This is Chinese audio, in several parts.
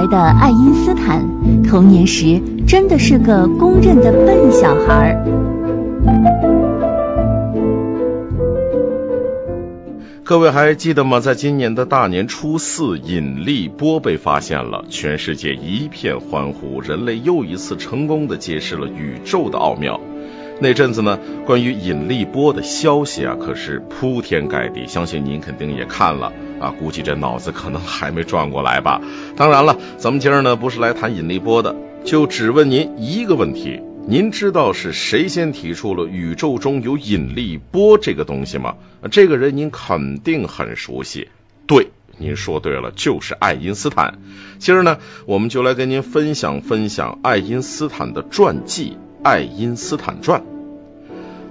孩的爱因斯坦，童年时真的是个公认的笨小孩。各位还记得吗？在今年的大年初四，引力波被发现了，全世界一片欢呼，人类又一次成功的揭示了宇宙的奥妙。那阵子呢，关于引力波的消息啊，可是铺天盖地，相信您肯定也看了啊，估计这脑子可能还没转过来吧。当然了，咱们今儿呢不是来谈引力波的，就只问您一个问题。您知道是谁先提出了宇宙中有引力波这个东西吗？这个人您肯定很熟悉。对，您说对了，就是爱因斯坦。今儿呢，我们就来跟您分享分享爱因斯坦的传记《爱因斯坦传》。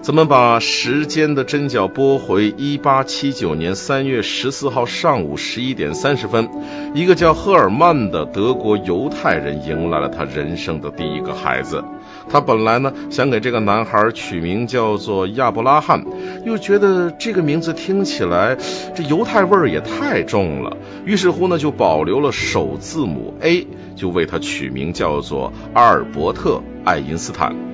咱们把时间的针脚拨回一八七九年三月十四号上午十一点三十分，一个叫赫尔曼的德国犹太人迎来了他人生的第一个孩子。他本来呢想给这个男孩取名叫做亚伯拉罕，又觉得这个名字听起来这犹太味儿也太重了，于是乎呢就保留了首字母 A，就为他取名叫做阿尔伯特·爱因斯坦。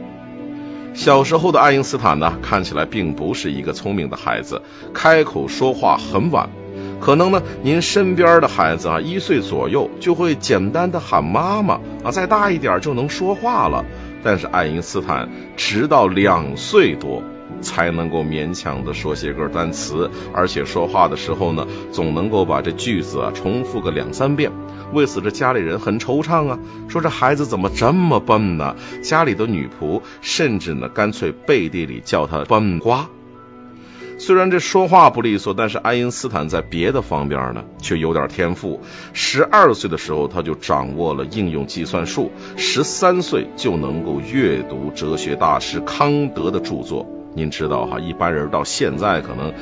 小时候的爱因斯坦呢，看起来并不是一个聪明的孩子，开口说话很晚。可能呢，您身边的孩子啊，一岁左右就会简单的喊妈妈啊，再大一点就能说话了。但是爱因斯坦直到两岁多才能够勉强的说些个单词，而且说话的时候呢，总能够把这句子啊重复个两三遍。为此，这家里人很惆怅啊，说这孩子怎么这么笨呢？家里的女仆甚至呢，干脆背地里叫他笨瓜。虽然这说话不利索，但是爱因斯坦在别的方面呢，却有点天赋。十二岁的时候，他就掌握了应用计算术；十三岁就能够阅读哲学大师康德的著作。您知道哈，一般人到现在可能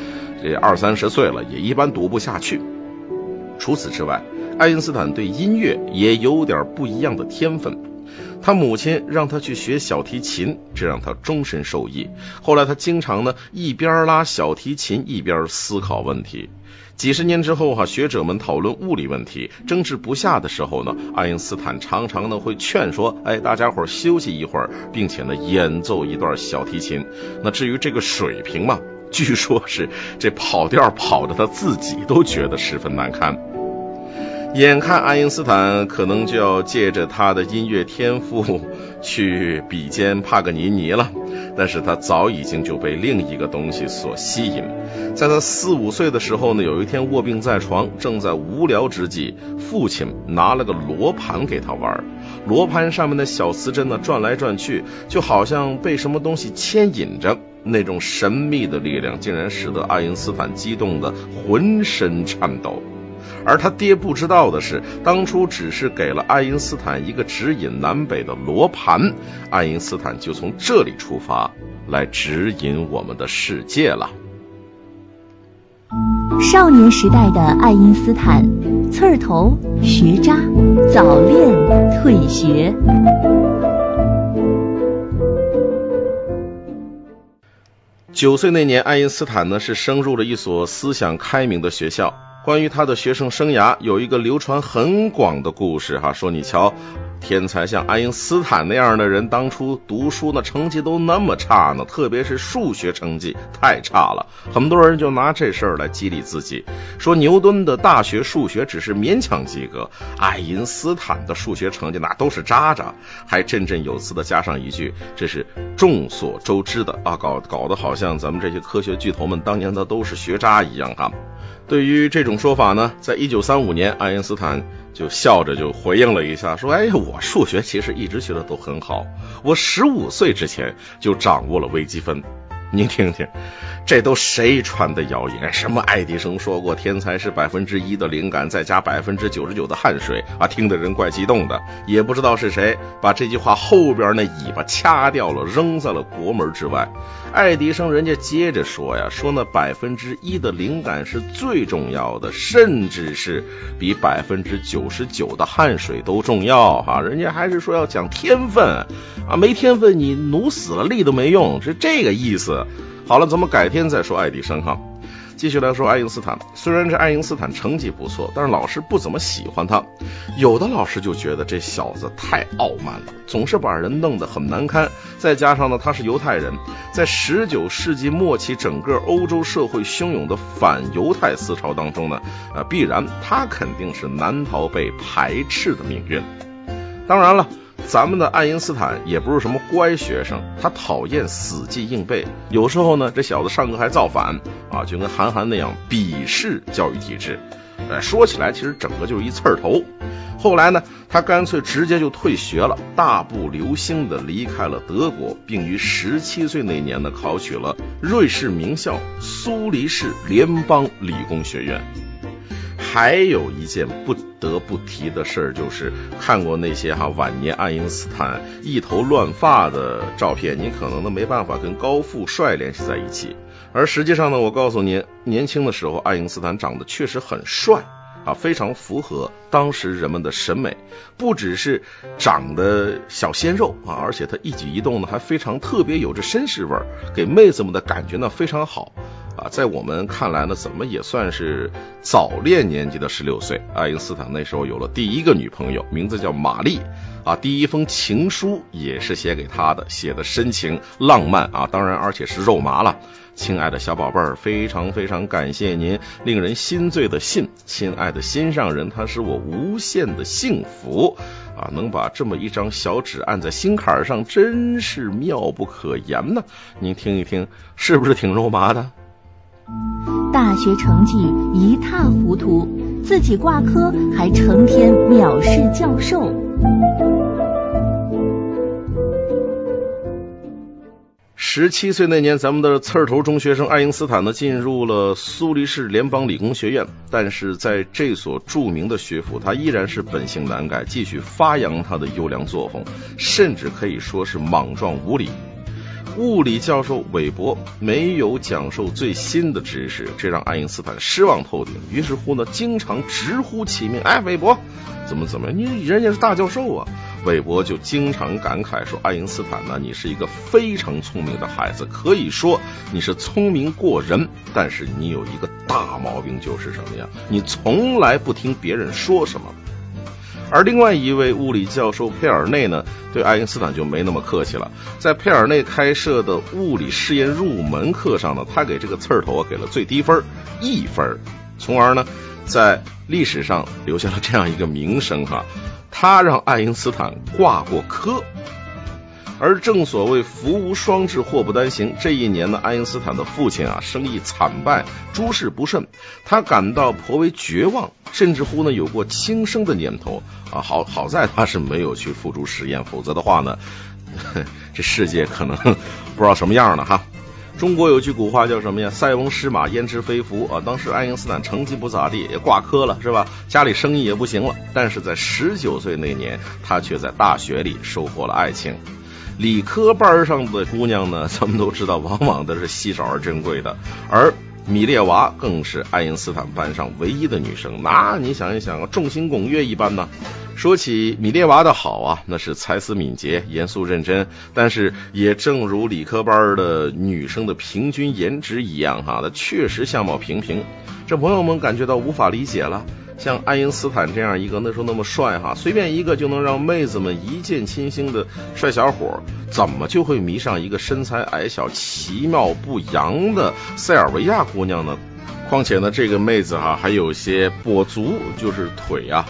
这二三十岁了，也一般读不下去。除此之外，爱因斯坦对音乐也有点不一样的天分。他母亲让他去学小提琴，这让他终身受益。后来他经常呢一边拉小提琴一边思考问题。几十年之后哈，学者们讨论物理问题争执不下的时候呢，爱因斯坦常常呢会劝说，哎，大家伙休息一会儿，并且呢演奏一段小提琴。那至于这个水平嘛，据说是这跑调跑的他自己都觉得十分难堪。眼看爱因斯坦可能就要借着他的音乐天赋 去比肩帕格尼尼了，但是他早已经就被另一个东西所吸引。在他四五岁的时候呢，有一天卧病在床，正在无聊之际，父亲拿了个罗盘给他玩。罗盘上面的小磁针呢转来转去，就好像被什么东西牵引着，那种神秘的力量竟然使得爱因斯坦激动的浑身颤抖。而他爹不知道的是，当初只是给了爱因斯坦一个指引南北的罗盘，爱因斯坦就从这里出发来指引我们的世界了。少年时代的爱因斯坦，刺儿头、学渣、早恋、退学。九岁那年，爱因斯坦呢是升入了一所思想开明的学校。关于他的学生生涯，有一个流传很广的故事哈，说你瞧，天才像爱因斯坦那样的人，当初读书呢成绩都那么差呢，特别是数学成绩太差了，很多人就拿这事儿来激励自己，说牛顿的大学数学只是勉强及格，爱因斯坦的数学成绩那都是渣渣，还振振有词的加上一句，这是众所周知的啊，搞搞得好像咱们这些科学巨头们当年的都是学渣一样哈。对于这种说法呢，在一九三五年，爱因斯坦就笑着就回应了一下，说：“哎，我数学其实一直学的都很好，我十五岁之前就掌握了微积分。”您听听，这都谁传的谣言？什么爱迪生说过，天才是百分之一的灵感，再加百分之九十九的汗水啊！听得人怪激动的。也不知道是谁把这句话后边那尾巴掐掉了，扔在了国门之外。爱迪生人家接着说呀，说那百分之一的灵感是最重要的，甚至是比百分之九十九的汗水都重要哈。人家还是说要讲天分啊，没天分你努死了力都没用，是这个意思。好了，咱们改天再说爱迪生哈。继续来说爱因斯坦，虽然这爱因斯坦成绩不错，但是老师不怎么喜欢他。有的老师就觉得这小子太傲慢了，总是把人弄得很难堪。再加上呢，他是犹太人，在十九世纪末期，整个欧洲社会汹涌的反犹太思潮当中呢，呃，必然他肯定是难逃被排斥的命运。当然了。咱们的爱因斯坦也不是什么乖学生，他讨厌死记硬背，有时候呢，这小子上课还造反啊，就跟韩寒那样鄙视教育体制。呃，说起来其实整个就是一刺儿头。后来呢，他干脆直接就退学了，大步流星的离开了德国，并于十七岁那年呢，考取了瑞士名校苏黎世联邦理工学院。还有一件不得不提的事儿，就是看过那些哈晚年爱因斯坦一头乱发的照片，你可能都没办法跟高富帅联系在一起。而实际上呢，我告诉您，年轻的时候爱因斯坦长得确实很帅啊，非常符合当时人们的审美。不只是长得小鲜肉啊，而且他一举一动呢还非常特别，有着绅士味儿，给妹子们的感觉呢非常好。在我们看来呢，怎么也算是早恋年纪的十六岁。爱因斯坦那时候有了第一个女朋友，名字叫玛丽。啊，第一封情书也是写给她的，写的深情浪漫啊，当然而且是肉麻了。亲爱的小宝贝儿，非常非常感谢您令人心醉的信，亲爱的心上人，他是我无限的幸福啊，能把这么一张小纸按在心坎上，真是妙不可言呢。您听一听，是不是挺肉麻的？大学成绩一塌糊涂，自己挂科还成天藐视教授。十七岁那年，咱们的刺儿头中学生爱因斯坦呢，进入了苏黎世联邦理工学院。但是在这所著名的学府，他依然是本性难改，继续发扬他的优良作风，甚至可以说是莽撞无礼。物理教授韦伯没有讲授最新的知识，这让爱因斯坦失望透顶。于是乎呢，经常直呼其名：“哎，韦伯，怎么怎么样，你人家是大教授啊！”韦伯就经常感慨说：“爱因斯坦呢，你是一个非常聪明的孩子，可以说你是聪明过人，但是你有一个大毛病，就是什么呀？你从来不听别人说什么。”而另外一位物理教授佩尔内呢，对爱因斯坦就没那么客气了。在佩尔内开设的物理试验入门课上呢，他给这个刺儿头给了最低分一分，从而呢，在历史上留下了这样一个名声哈，他让爱因斯坦挂过科。而正所谓福无双至，祸不单行。这一年呢，爱因斯坦的父亲啊，生意惨败，诸事不顺，他感到颇为绝望，甚至乎呢，有过轻生的念头啊。好好在他是没有去付诸实验，否则的话呢，这世界可能 不知道什么样了哈。中国有句古话叫什么呀？“塞翁失马，焉知非福”啊。当时爱因斯坦成绩不咋地，也挂科了，是吧？家里生意也不行了。但是在十九岁那年，他却在大学里收获了爱情。理科班上的姑娘呢，咱们都知道，往往都是稀少而珍贵的。而米列娃更是爱因斯坦班上唯一的女生，那你想一想，众星拱月一般呢。说起米列娃的好啊，那是才思敏捷、严肃认真，但是也正如理科班的女生的平均颜值一样哈，她确实相貌平平。这朋友们感觉到无法理解了。像爱因斯坦这样一个那时候那么帅哈，随便一个就能让妹子们一见倾心的帅小伙，怎么就会迷上一个身材矮小、其貌不扬的塞尔维亚姑娘呢？况且呢，这个妹子哈还有些跛足，就是腿啊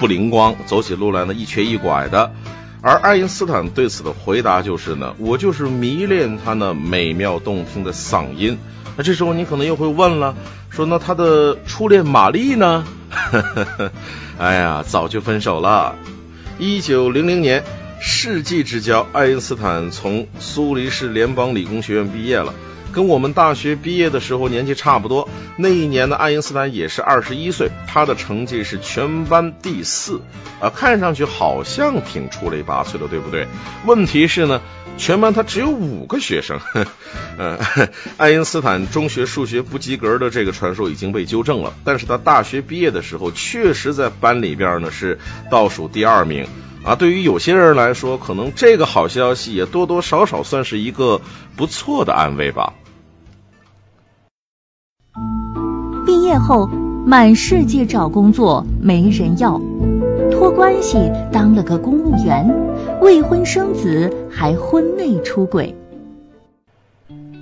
不灵光，走起路来呢一瘸一拐的。而爱因斯坦对此的回答就是呢，我就是迷恋她那美妙动听的嗓音。那这时候你可能又会问了，说那他的初恋玛丽呢？呵呵呵哎呀，早就分手了。一九零零年，世纪之交，爱因斯坦从苏黎世联邦理工学院毕业了。跟我们大学毕业的时候年纪差不多，那一年的爱因斯坦也是二十一岁，他的成绩是全班第四，啊，看上去好像挺出类拔萃的，对不对？问题是呢，全班他只有五个学生，嗯，爱因斯坦中学数学不及格的这个传说已经被纠正了，但是他大学毕业的时候确实在班里边呢是倒数第二名。啊，对于有些人来说，可能这个好消息也多多少少算是一个不错的安慰吧。毕业后，满世界找工作没人要，托关系当了个公务员，未婚生子，还婚内出轨。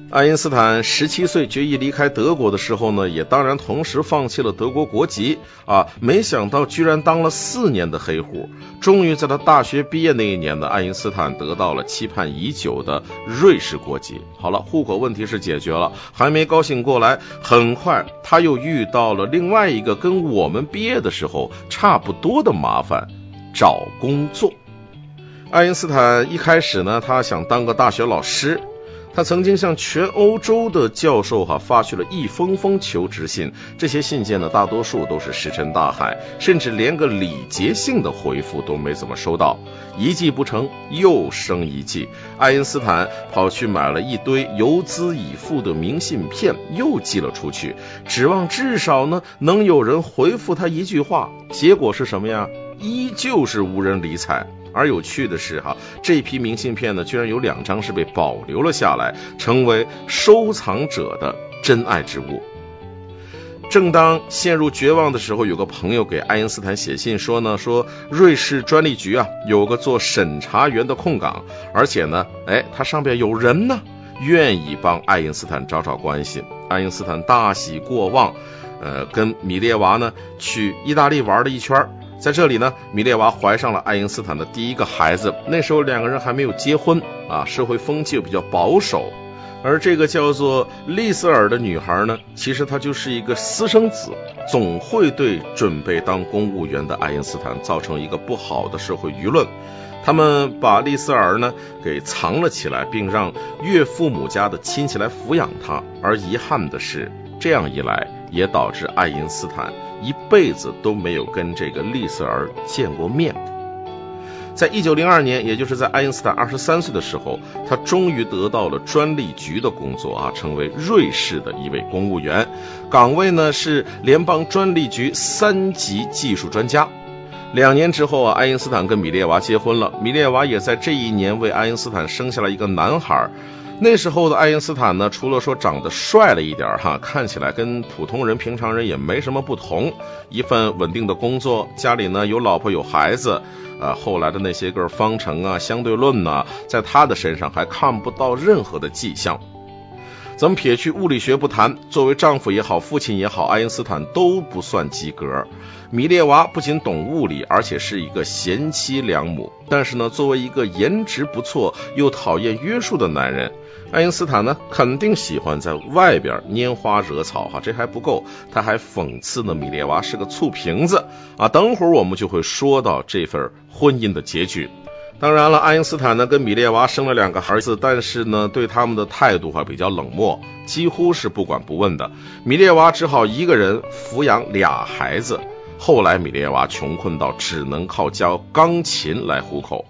爱因斯坦十七岁决意离开德国的时候呢，也当然同时放弃了德国国籍啊。没想到居然当了四年的黑户，终于在他大学毕业那一年呢，爱因斯坦得到了期盼已久的瑞士国籍。好了，户口问题是解决了，还没高兴过来，很快他又遇到了另外一个跟我们毕业的时候差不多的麻烦——找工作。爱因斯坦一开始呢，他想当个大学老师。他曾经向全欧洲的教授哈发去了一封封求职信，这些信件呢，大多数都是石沉大海，甚至连个礼节性的回复都没怎么收到。一计不成，又生一计，爱因斯坦跑去买了一堆邮资已付的明信片，又寄了出去，指望至少呢能有人回复他一句话。结果是什么呀？依旧是无人理睬。而有趣的是，哈，这批明信片呢，居然有两张是被保留了下来，成为收藏者的珍爱之物。正当陷入绝望的时候，有个朋友给爱因斯坦写信说呢，说瑞士专利局啊有个做审查员的空岗，而且呢，哎，他上边有人呢，愿意帮爱因斯坦找找关系。爱因斯坦大喜过望，呃，跟米列娃呢去意大利玩了一圈。在这里呢，米列娃怀上了爱因斯坦的第一个孩子。那时候两个人还没有结婚啊，社会风气又比较保守。而这个叫做丽瑟尔的女孩呢，其实她就是一个私生子，总会对准备当公务员的爱因斯坦造成一个不好的社会舆论。他们把丽瑟尔呢给藏了起来，并让岳父母家的亲戚来抚养她。而遗憾的是，这样一来也导致爱因斯坦。一辈子都没有跟这个丽瑟儿见过面。在一九零二年，也就是在爱因斯坦二十三岁的时候，他终于得到了专利局的工作啊，成为瑞士的一位公务员，岗位呢是联邦专利局三级技术专家。两年之后啊，爱因斯坦跟米列娃结婚了，米列娃也在这一年为爱因斯坦生下了一个男孩。那时候的爱因斯坦呢，除了说长得帅了一点哈，看起来跟普通人、平常人也没什么不同。一份稳定的工作，家里呢有老婆有孩子，啊，后来的那些个方程啊、相对论呐，在他的身上还看不到任何的迹象。咱们撇去物理学不谈，作为丈夫也好，父亲也好，爱因斯坦都不算及格。米列娃不仅懂物理，而且是一个贤妻良母。但是呢，作为一个颜值不错又讨厌约束的男人，爱因斯坦呢肯定喜欢在外边拈花惹草哈。这还不够，他还讽刺呢米列娃是个醋瓶子啊。等会儿我们就会说到这份婚姻的结局。当然了，爱因斯坦呢跟米列娃生了两个儿子，但是呢对他们的态度还比较冷漠，几乎是不管不问的。米列娃只好一个人抚养俩孩子。后来米列娃穷困到只能靠教钢琴来糊口。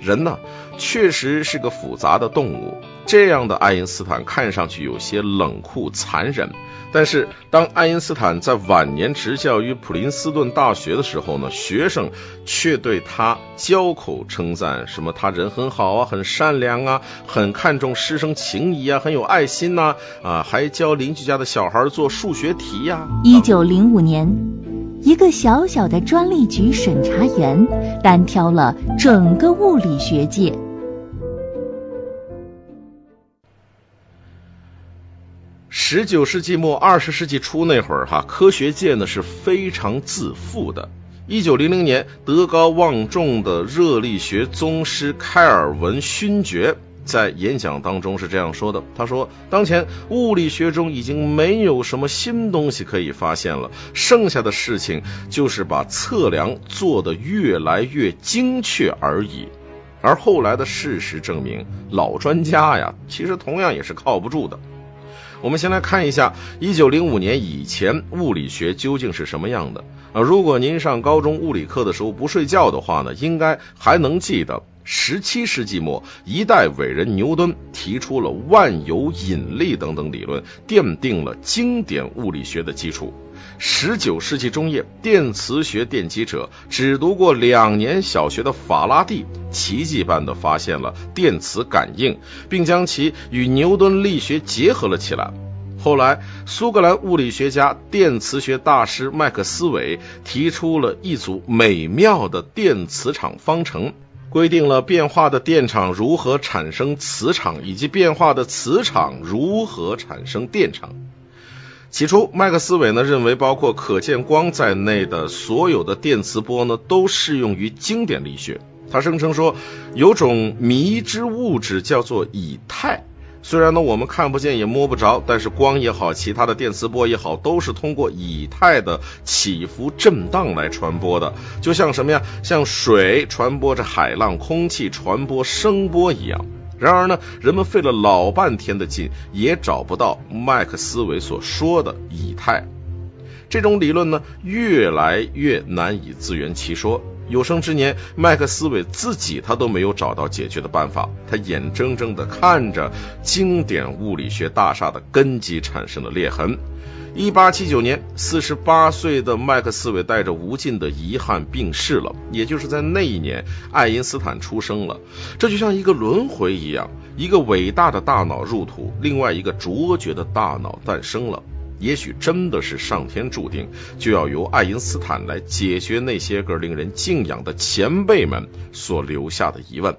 人呢确实是个复杂的动物。这样的爱因斯坦看上去有些冷酷残忍。但是，当爱因斯坦在晚年执教于普林斯顿大学的时候呢，学生却对他交口称赞，什么他人很好啊，很善良啊，很看重师生情谊啊，很有爱心呐，啊，还教邻居家的小孩做数学题呀。一九零五年，一个小小的专利局审查员单挑了整个物理学界。十九世纪末二十世纪初那会儿，哈，科学界呢是非常自负的。一九零零年，德高望重的热力学宗师开尔文勋爵在演讲当中是这样说的：“他说，当前物理学中已经没有什么新东西可以发现了，剩下的事情就是把测量做得越来越精确而已。而后来的事实证明，老专家呀，其实同样也是靠不住的。”我们先来看一下，一九零五年以前物理学究竟是什么样的啊？如果您上高中物理课的时候不睡觉的话呢，应该还能记得，十七世纪末一代伟人牛顿提出了万有引力等等理论，奠定了经典物理学的基础。十九世纪中叶，电磁学奠基者只读过两年小学的法拉第，奇迹般的发现了电磁感应，并将其与牛顿力学结合了起来。后来，苏格兰物理学家、电磁学大师麦克斯韦提出了一组美妙的电磁场方程，规定了变化的电场如何产生磁场，以及变化的磁场如何产生电场。起初，麦克斯韦呢认为，包括可见光在内的所有的电磁波呢都适用于经典力学。他声称说，有种迷之物质叫做以太。虽然呢，我们看不见也摸不着，但是光也好，其他的电磁波也好，都是通过以太的起伏震荡来传播的，就像什么呀？像水传播着海浪，空气传播声波一样。然而呢，人们费了老半天的劲，也找不到麦克斯韦所说的以太。这种理论呢，越来越难以自圆其说。有生之年，麦克斯韦自己他都没有找到解决的办法。他眼睁睁地看着经典物理学大厦的根基产生了裂痕。一八七九年，四十八岁的麦克斯韦带着无尽的遗憾病逝了。也就是在那一年，爱因斯坦出生了。这就像一个轮回一样，一个伟大的大脑入土，另外一个卓绝的大脑诞生了。也许真的是上天注定，就要由爱因斯坦来解决那些个令人敬仰的前辈们所留下的疑问。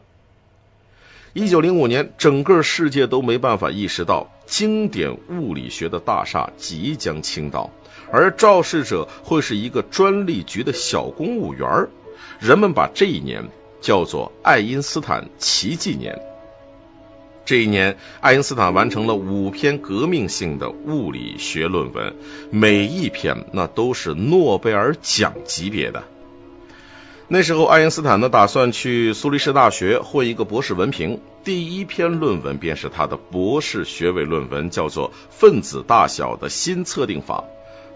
一九零五年，整个世界都没办法意识到经典物理学的大厦即将倾倒，而肇事者会是一个专利局的小公务员。人们把这一年叫做爱因斯坦奇迹年。这一年，爱因斯坦完成了五篇革命性的物理学论文，每一篇那都是诺贝尔奖级别的。那时候，爱因斯坦呢打算去苏黎世大学混一个博士文凭，第一篇论文便是他的博士学位论文，叫做《分子大小的新测定法》。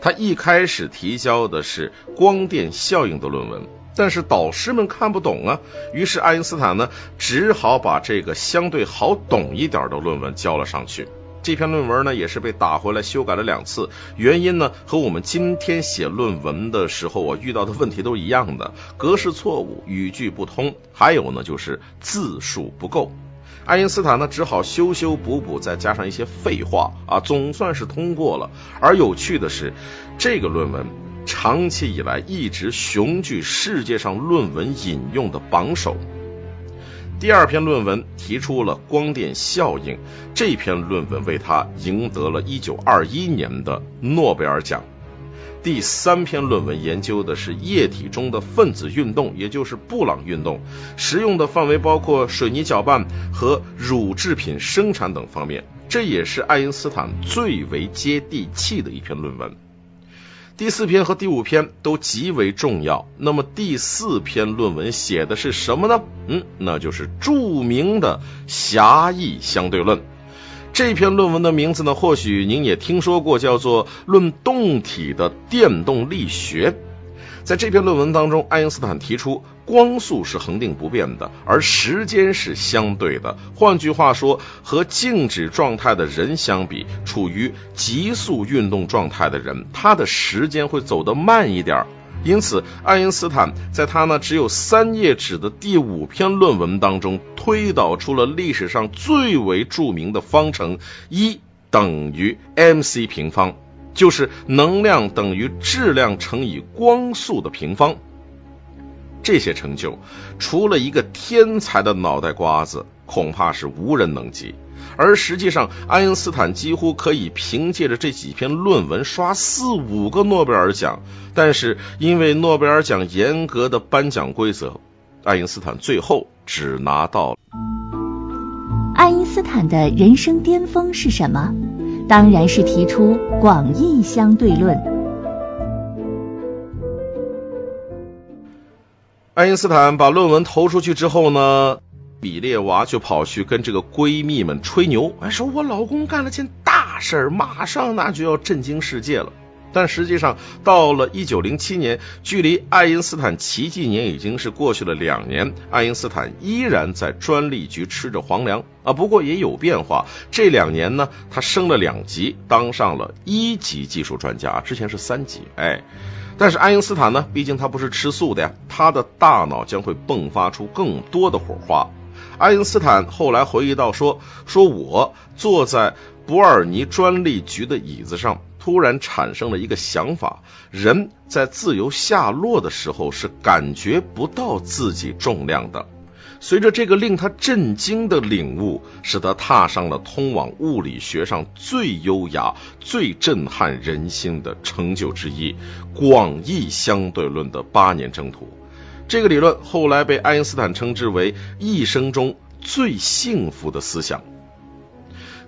他一开始提交的是光电效应的论文。但是导师们看不懂啊，于是爱因斯坦呢只好把这个相对好懂一点的论文交了上去。这篇论文呢也是被打回来修改了两次，原因呢和我们今天写论文的时候我遇到的问题都一样的，格式错误、语句不通，还有呢就是字数不够。爱因斯坦呢只好修修补补，再加上一些废话啊，总算是通过了。而有趣的是，这个论文。长期以来一直雄踞世界上论文引用的榜首。第二篇论文提出了光电效应，这篇论文为他赢得了一九二一年的诺贝尔奖。第三篇论文研究的是液体中的分子运动，也就是布朗运动，实用的范围包括水泥搅拌和乳制品生产等方面。这也是爱因斯坦最为接地气的一篇论文。第四篇和第五篇都极为重要。那么第四篇论文写的是什么呢？嗯，那就是著名的狭义相对论。这篇论文的名字呢，或许您也听说过，叫做《论动体的电动力学》。在这篇论文当中，爱因斯坦提出光速是恒定不变的，而时间是相对的。换句话说，和静止状态的人相比，处于急速运动状态的人，他的时间会走得慢一点。因此，爱因斯坦在他呢只有三页纸的第五篇论文当中，推导出了历史上最为著名的方程：一等于 mc 平方。就是能量等于质量乘以光速的平方。这些成就，除了一个天才的脑袋瓜子，恐怕是无人能及。而实际上，爱因斯坦几乎可以凭借着这几篇论文刷四五个诺贝尔奖。但是，因为诺贝尔奖严格的颁奖规则，爱因斯坦最后只拿到了。爱因斯坦的人生巅峰是什么？当然是提出广义相对论。爱因斯坦把论文投出去之后呢，比列娃就跑去跟这个闺蜜们吹牛，哎，说我老公干了件大事儿，马上那就要震惊世界了。但实际上，到了一九零七年，距离爱因斯坦奇迹年已经是过去了两年，爱因斯坦依然在专利局吃着皇粮啊。不过也有变化，这两年呢，他升了两级，当上了一级技术专家，之前是三级。哎，但是爱因斯坦呢，毕竟他不是吃素的呀，他的大脑将会迸发出更多的火花。爱因斯坦后来回忆到说：“说我坐在伯尔尼专利局的椅子上，突然产生了一个想法：人在自由下落的时候是感觉不到自己重量的。随着这个令他震惊的领悟，使他踏上了通往物理学上最优雅、最震撼人心的成就之一——广义相对论的八年征途。这个理论后来被爱因斯坦称之为一生中最幸福的思想，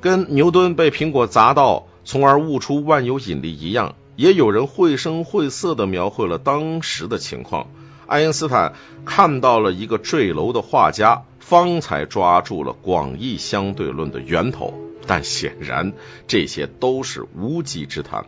跟牛顿被苹果砸到，从而悟出万有引力一样。也有人绘声绘色地描绘了当时的情况。爱因斯坦看到了一个坠楼的画家，方才抓住了广义相对论的源头。但显然这些都是无稽之谈。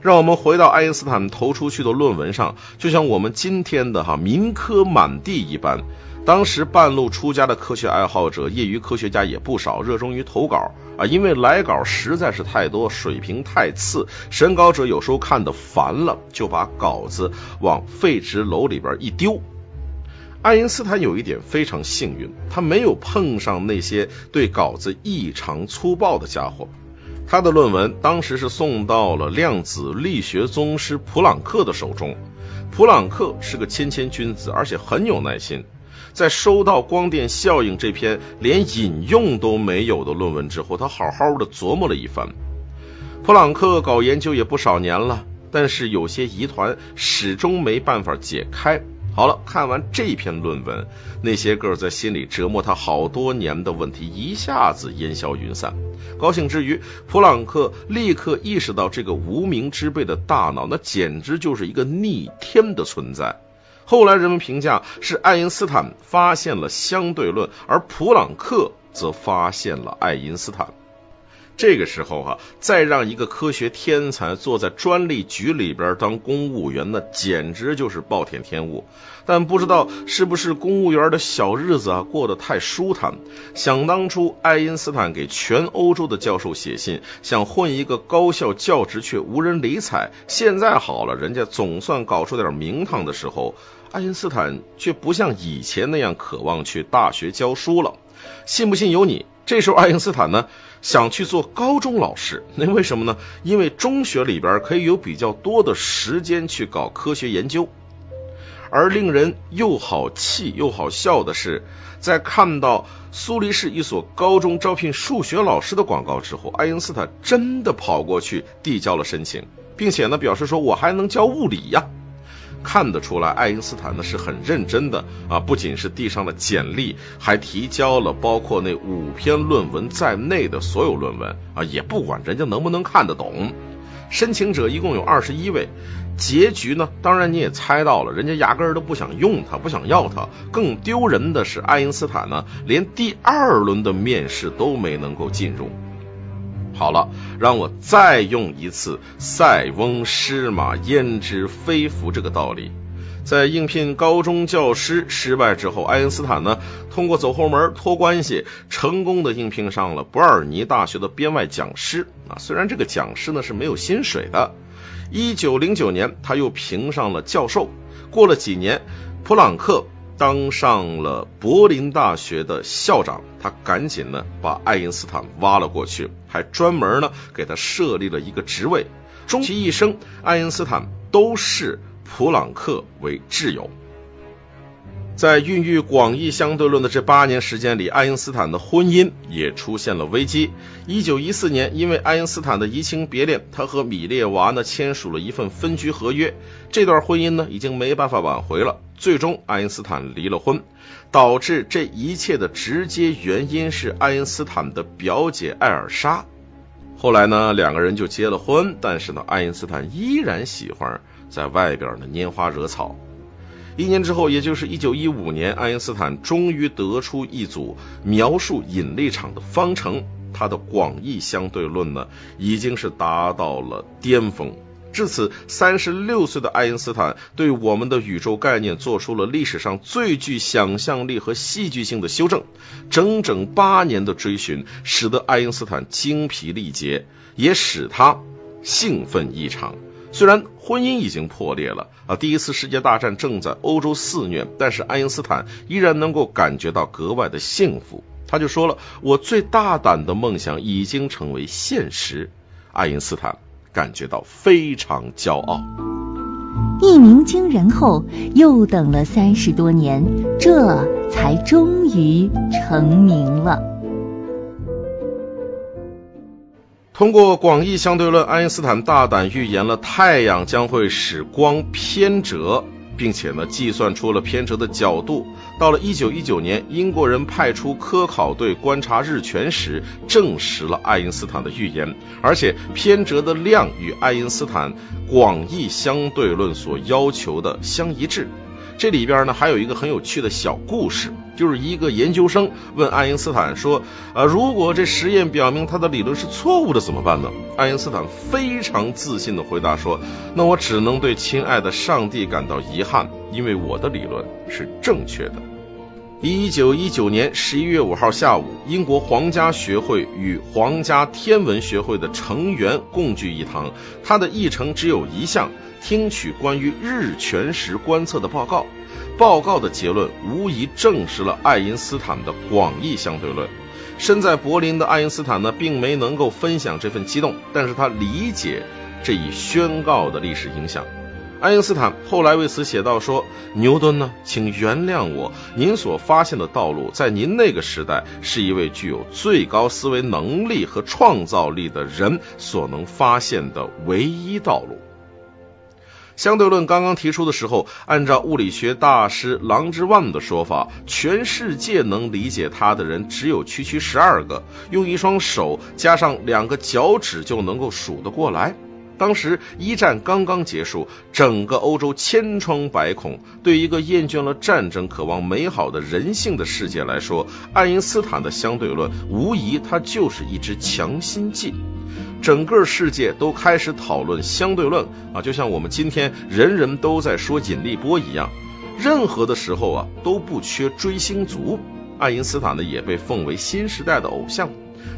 让我们回到爱因斯坦投出去的论文上，就像我们今天的哈民科满地一般。当时半路出家的科学爱好者、业余科学家也不少，热衷于投稿啊，因为来稿实在是太多，水平太次，审稿者有时候看得烦了，就把稿子往废纸篓里边一丢。爱因斯坦有一点非常幸运，他没有碰上那些对稿子异常粗暴的家伙。他的论文当时是送到了量子力学宗师普朗克的手中。普朗克是个谦谦君子，而且很有耐心。在收到光电效应这篇连引用都没有的论文之后，他好好的琢磨了一番。普朗克搞研究也不少年了，但是有些疑团始终没办法解开。好了，看完这篇论文，那些个在心里折磨他好多年的问题一下子烟消云散。高兴之余，普朗克立刻意识到，这个无名之辈的大脑，那简直就是一个逆天的存在。后来人们评价是爱因斯坦发现了相对论，而普朗克则发现了爱因斯坦。这个时候哈，再让一个科学天才坐在专利局里边当公务员，那简直就是暴殄天物。但不知道是不是公务员的小日子啊过得太舒坦。想当初，爱因斯坦给全欧洲的教授写信，想混一个高校教职却无人理睬。现在好了，人家总算搞出点名堂的时候。爱因斯坦却不像以前那样渴望去大学教书了，信不信由你。这时候，爱因斯坦呢想去做高中老师，那为什么呢？因为中学里边可以有比较多的时间去搞科学研究。而令人又好气又好笑的是，在看到苏黎世一所高中招聘数学老师的广告之后，爱因斯坦真的跑过去递交了申请，并且呢表示说：“我还能教物理呀。”看得出来，爱因斯坦呢是很认真的啊，不仅是递上了简历，还提交了包括那五篇论文在内的所有论文啊，也不管人家能不能看得懂。申请者一共有二十一位，结局呢，当然你也猜到了，人家压根儿都不想用他，不想要他。更丢人的是，爱因斯坦呢，连第二轮的面试都没能够进入。好了，让我再用一次“塞翁失马，焉知非福”这个道理。在应聘高中教师失败之后，爱因斯坦呢，通过走后门托关系，成功的应聘上了伯尔尼大学的编外讲师。啊，虽然这个讲师呢是没有薪水的。一九零九年，他又评上了教授。过了几年，普朗克。当上了柏林大学的校长，他赶紧呢把爱因斯坦挖了过去，还专门呢给他设立了一个职位。终其一生，爱因斯坦都视普朗克为挚友。在孕育广义相对论的这八年时间里，爱因斯坦的婚姻也出现了危机。一九一四年，因为爱因斯坦的移情别恋，他和米列娃呢签署了一份分居合约。这段婚姻呢已经没办法挽回了，最终爱因斯坦离了婚。导致这一切的直接原因是爱因斯坦的表姐艾尔莎。后来呢，两个人就结了婚，但是呢，爱因斯坦依然喜欢在外边呢拈花惹草。一年之后，也就是一九一五年，爱因斯坦终于得出一组描述引力场的方程，他的广义相对论呢，已经是达到了巅峰。至此，三十六岁的爱因斯坦对我们的宇宙概念做出了历史上最具想象力和戏剧性的修正。整整八年的追寻，使得爱因斯坦精疲力竭，也使他兴奋异常。虽然婚姻已经破裂了啊，第一次世界大战正在欧洲肆虐，但是爱因斯坦依然能够感觉到格外的幸福。他就说了：“我最大胆的梦想已经成为现实。”爱因斯坦感觉到非常骄傲。一鸣惊人后，又等了三十多年，这才终于成名了。通过广义相对论，爱因斯坦大胆预言了太阳将会使光偏折。并且呢，计算出了偏折的角度。到了一九一九年，英国人派出科考队观察日全食，证实了爱因斯坦的预言，而且偏折的量与爱因斯坦广义相对论所要求的相一致。这里边呢还有一个很有趣的小故事，就是一个研究生问爱因斯坦说：“呃，如果这实验表明他的理论是错误的怎么办呢？”爱因斯坦非常自信的回答说：“那我只能对亲爱的上帝感到遗憾，因为我的理论是正确的。”一九一九年十一月五号下午，英国皇家学会与皇家天文学会的成员共聚一堂，他的议程只有一项。听取关于日全食观测的报告，报告的结论无疑证实了爱因斯坦的广义相对论。身在柏林的爱因斯坦呢，并没能够分享这份激动，但是他理解这一宣告的历史影响。爱因斯坦后来为此写道说：“牛顿呢，请原谅我，您所发现的道路，在您那个时代，是一位具有最高思维能力和创造力的人所能发现的唯一道路。”相对论刚刚提出的时候，按照物理学大师郎之万的说法，全世界能理解他的人只有区区十二个，用一双手加上两个脚趾就能够数得过来。当时一战刚刚结束，整个欧洲千疮百孔，对一个厌倦了战争、渴望美好的人性的世界来说，爱因斯坦的相对论无疑它就是一支强心剂。整个世界都开始讨论相对论啊，就像我们今天人人都在说引力波一样。任何的时候啊，都不缺追星族。爱因斯坦呢，也被奉为新时代的偶像。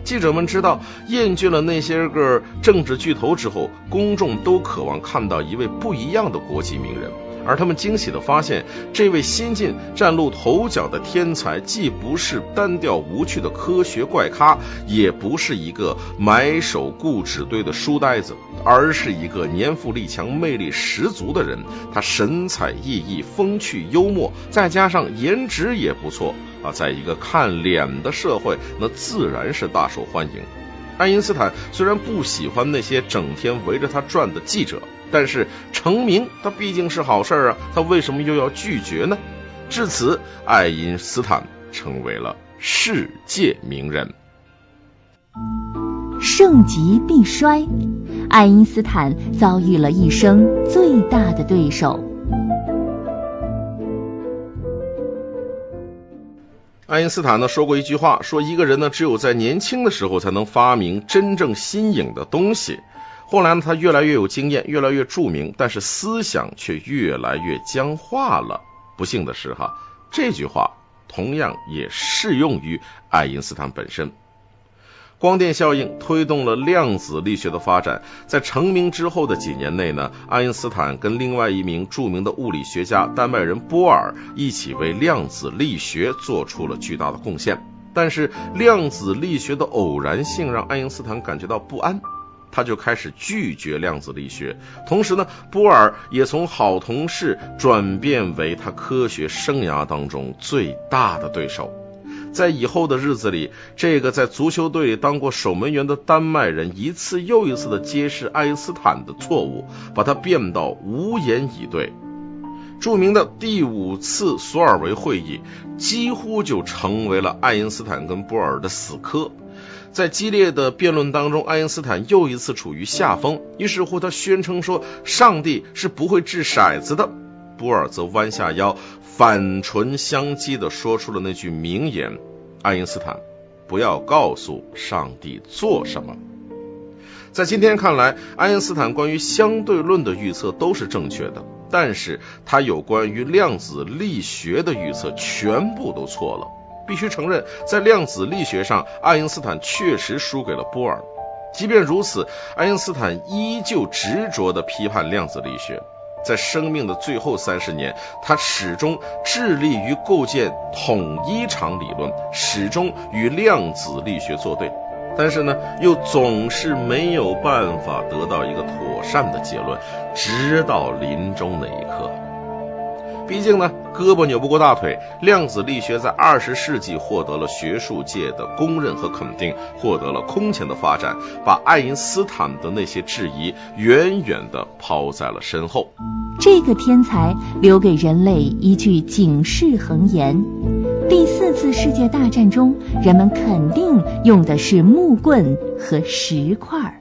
记者们知道，厌倦了那些个政治巨头之后，公众都渴望看到一位不一样的国际名人。而他们惊喜地发现，这位新晋崭露头角的天才，既不是单调无趣的科学怪咖，也不是一个埋首故纸堆的书呆子，而是一个年富力强、魅力十足的人。他神采奕奕、风趣幽默，再加上颜值也不错啊，在一个看脸的社会，那自然是大受欢迎。爱因斯坦虽然不喜欢那些整天围着他转的记者，但是成名他毕竟是好事啊，他为什么又要拒绝呢？至此，爱因斯坦成为了世界名人。盛极必衰，爱因斯坦遭遇了一生最大的对手。爱因斯坦呢说过一句话，说一个人呢只有在年轻的时候才能发明真正新颖的东西。后来呢他越来越有经验，越来越著名，但是思想却越来越僵化了。不幸的是哈，这句话同样也适用于爱因斯坦本身。光电效应推动了量子力学的发展。在成名之后的几年内呢，爱因斯坦跟另外一名著名的物理学家丹麦人波尔一起为量子力学做出了巨大的贡献。但是，量子力学的偶然性让爱因斯坦感觉到不安，他就开始拒绝量子力学。同时呢，波尔也从好同事转变为他科学生涯当中最大的对手。在以后的日子里，这个在足球队里当过守门员的丹麦人一次又一次的揭示爱因斯坦的错误，把他变到无言以对。著名的第五次索尔维会议几乎就成为了爱因斯坦跟波尔的死磕。在激烈的辩论当中，爱因斯坦又一次处于下风，于是乎他宣称说：“上帝是不会掷骰子的。”波尔则弯下腰，反唇相讥地说出了那句名言：“爱因斯坦，不要告诉上帝做什么。”在今天看来，爱因斯坦关于相对论的预测都是正确的，但是他有关于量子力学的预测全部都错了。必须承认，在量子力学上，爱因斯坦确实输给了波尔。即便如此，爱因斯坦依旧执着地批判量子力学。在生命的最后三十年，他始终致力于构建统一场理论，始终与量子力学作对。但是呢，又总是没有办法得到一个妥善的结论，直到临终那一刻。毕竟呢，胳膊扭不过大腿，量子力学在二十世纪获得了学术界的公认和肯定，获得了空前的发展，把爱因斯坦的那些质疑远远地抛在了身后。这个天才留给人类一句警示恒言：第四次世界大战中，人们肯定用的是木棍和石块。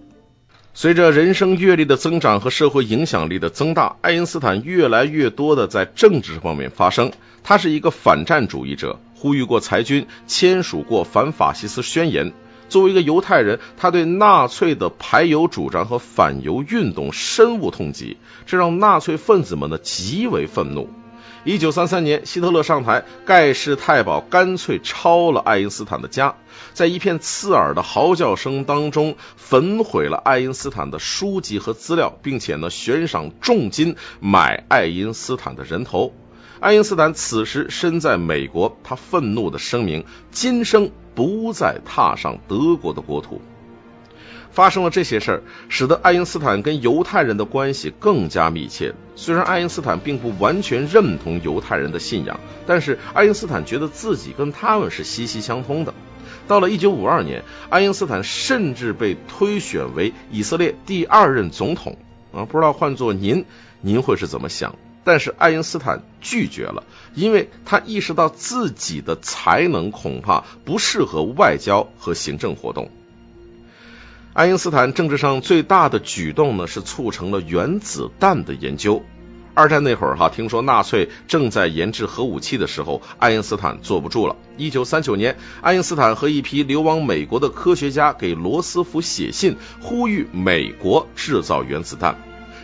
随着人生阅历的增长和社会影响力的增大，爱因斯坦越来越多的在政治方面发声。他是一个反战主义者，呼吁过裁军，签署过反法西斯宣言。作为一个犹太人，他对纳粹的排犹主张和反犹运动深恶痛疾，这让纳粹分子们呢极为愤怒。一九三三年，希特勒上台，盖世太保干脆抄了爱因斯坦的家。在一片刺耳的嚎叫声当中，焚毁了爱因斯坦的书籍和资料，并且呢悬赏重金买爱因斯坦的人头。爱因斯坦此时身在美国，他愤怒的声明：今生不再踏上德国的国土。发生了这些事儿，使得爱因斯坦跟犹太人的关系更加密切。虽然爱因斯坦并不完全认同犹太人的信仰，但是爱因斯坦觉得自己跟他们是息息相通的。到了一九五二年，爱因斯坦甚至被推选为以色列第二任总统。啊，不知道换做您，您会是怎么想？但是爱因斯坦拒绝了，因为他意识到自己的才能恐怕不适合外交和行政活动。爱因斯坦政治上最大的举动呢，是促成了原子弹的研究。二战那会儿，哈，听说纳粹正在研制核武器的时候，爱因斯坦坐不住了。一九三九年，爱因斯坦和一批流亡美国的科学家给罗斯福写信，呼吁美国制造原子弹。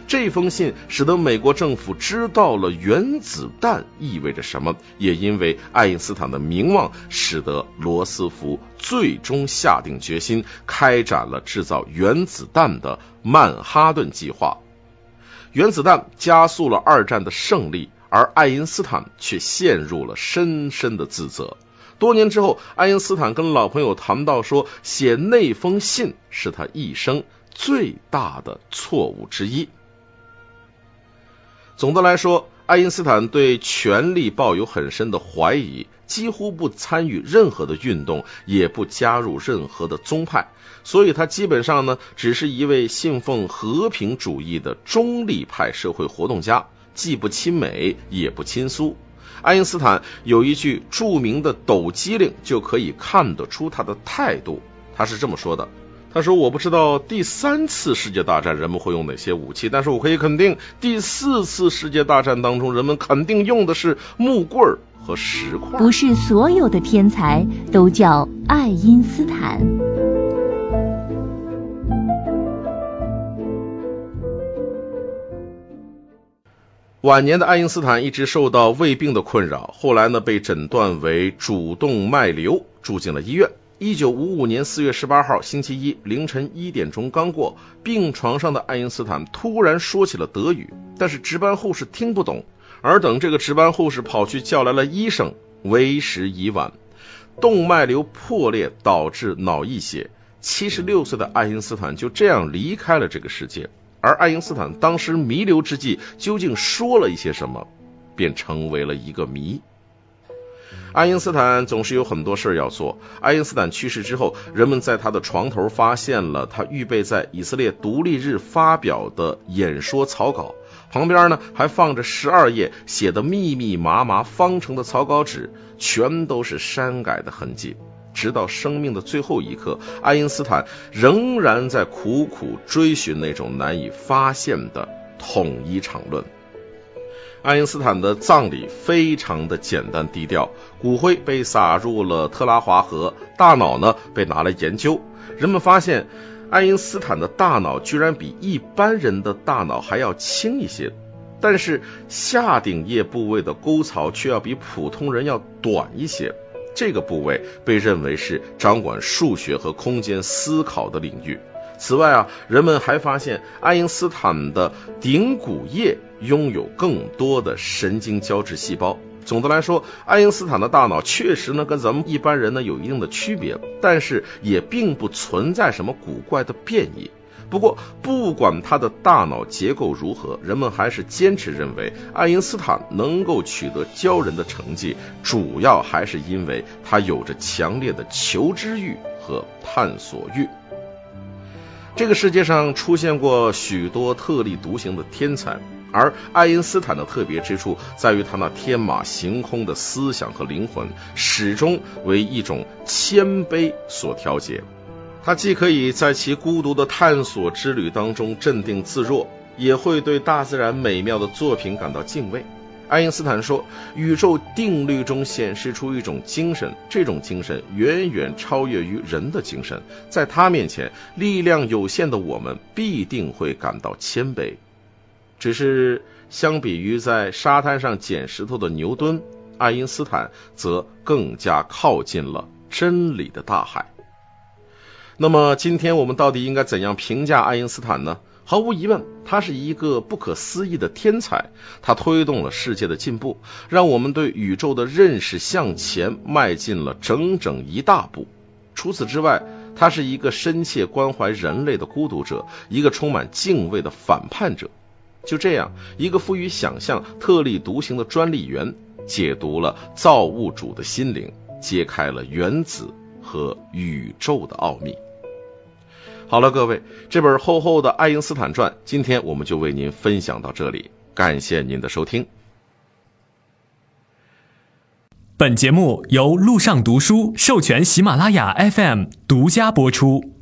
这封信使得美国政府知道了原子弹意味着什么，也因为爱因斯坦的名望，使得罗斯福最终下定决心，开展了制造原子弹的曼哈顿计划。原子弹加速了二战的胜利，而爱因斯坦却陷入了深深的自责。多年之后，爱因斯坦跟老朋友谈到说，写那封信是他一生最大的错误之一。总的来说，爱因斯坦对权力抱有很深的怀疑。几乎不参与任何的运动，也不加入任何的宗派，所以他基本上呢，只是一位信奉和平主义的中立派社会活动家，既不亲美，也不亲苏。爱因斯坦有一句著名的抖机灵，就可以看得出他的态度。他是这么说的：“他说，我不知道第三次世界大战人们会用哪些武器，但是我可以肯定，第四次世界大战当中，人们肯定用的是木棍儿。”和石块。不是所有的天才都叫爱因斯坦。晚年的爱因斯坦一直受到胃病的困扰，后来呢被诊断为主动脉瘤，住进了医院。一九五五年四月十八号星期一凌晨一点钟刚过，病床上的爱因斯坦突然说起了德语，但是值班护士听不懂。而等这个值班护士跑去叫来了医生，为时已晚，动脉瘤破裂导致脑溢血，七十六岁的爱因斯坦就这样离开了这个世界。而爱因斯坦当时弥留之际究竟说了一些什么，便成为了一个谜。爱因斯坦总是有很多事儿要做。爱因斯坦去世之后，人们在他的床头发现了他预备在以色列独立日发表的演说草稿。旁边呢还放着十二页写的密密麻麻方程的草稿纸，全都是删改的痕迹。直到生命的最后一刻，爱因斯坦仍然在苦苦追寻那种难以发现的统一场论。爱因斯坦的葬礼非常的简单低调，骨灰被撒入了特拉华河，大脑呢被拿来研究。人们发现。爱因斯坦的大脑居然比一般人的大脑还要轻一些，但是下顶叶部位的沟槽却要比普通人要短一些。这个部位被认为是掌管数学和空间思考的领域。此外啊，人们还发现爱因斯坦的顶骨叶拥有更多的神经胶质细胞。总的来说，爱因斯坦的大脑确实呢跟咱们一般人呢有一定的区别，但是也并不存在什么古怪的变异。不过，不管他的大脑结构如何，人们还是坚持认为，爱因斯坦能够取得骄人的成绩，主要还是因为他有着强烈的求知欲和探索欲。这个世界上出现过许多特立独行的天才，而爱因斯坦的特别之处在于他那天马行空的思想和灵魂，始终为一种谦卑所调节。他既可以在其孤独的探索之旅当中镇定自若，也会对大自然美妙的作品感到敬畏。爱因斯坦说：“宇宙定律中显示出一种精神，这种精神远远超越于人的精神，在他面前，力量有限的我们必定会感到谦卑。只是相比于在沙滩上捡石头的牛顿，爱因斯坦则更加靠近了真理的大海。”那么，今天我们到底应该怎样评价爱因斯坦呢？毫无疑问，他是一个不可思议的天才，他推动了世界的进步，让我们对宇宙的认识向前迈进了整整一大步。除此之外，他是一个深切关怀人类的孤独者，一个充满敬畏的反叛者。就这样，一个富于想象、特立独行的专利员，解读了造物主的心灵，揭开了原子和宇宙的奥秘。好了，各位，这本厚厚的《爱因斯坦传》，今天我们就为您分享到这里，感谢您的收听。本节目由路上读书授权喜马拉雅 FM 独家播出。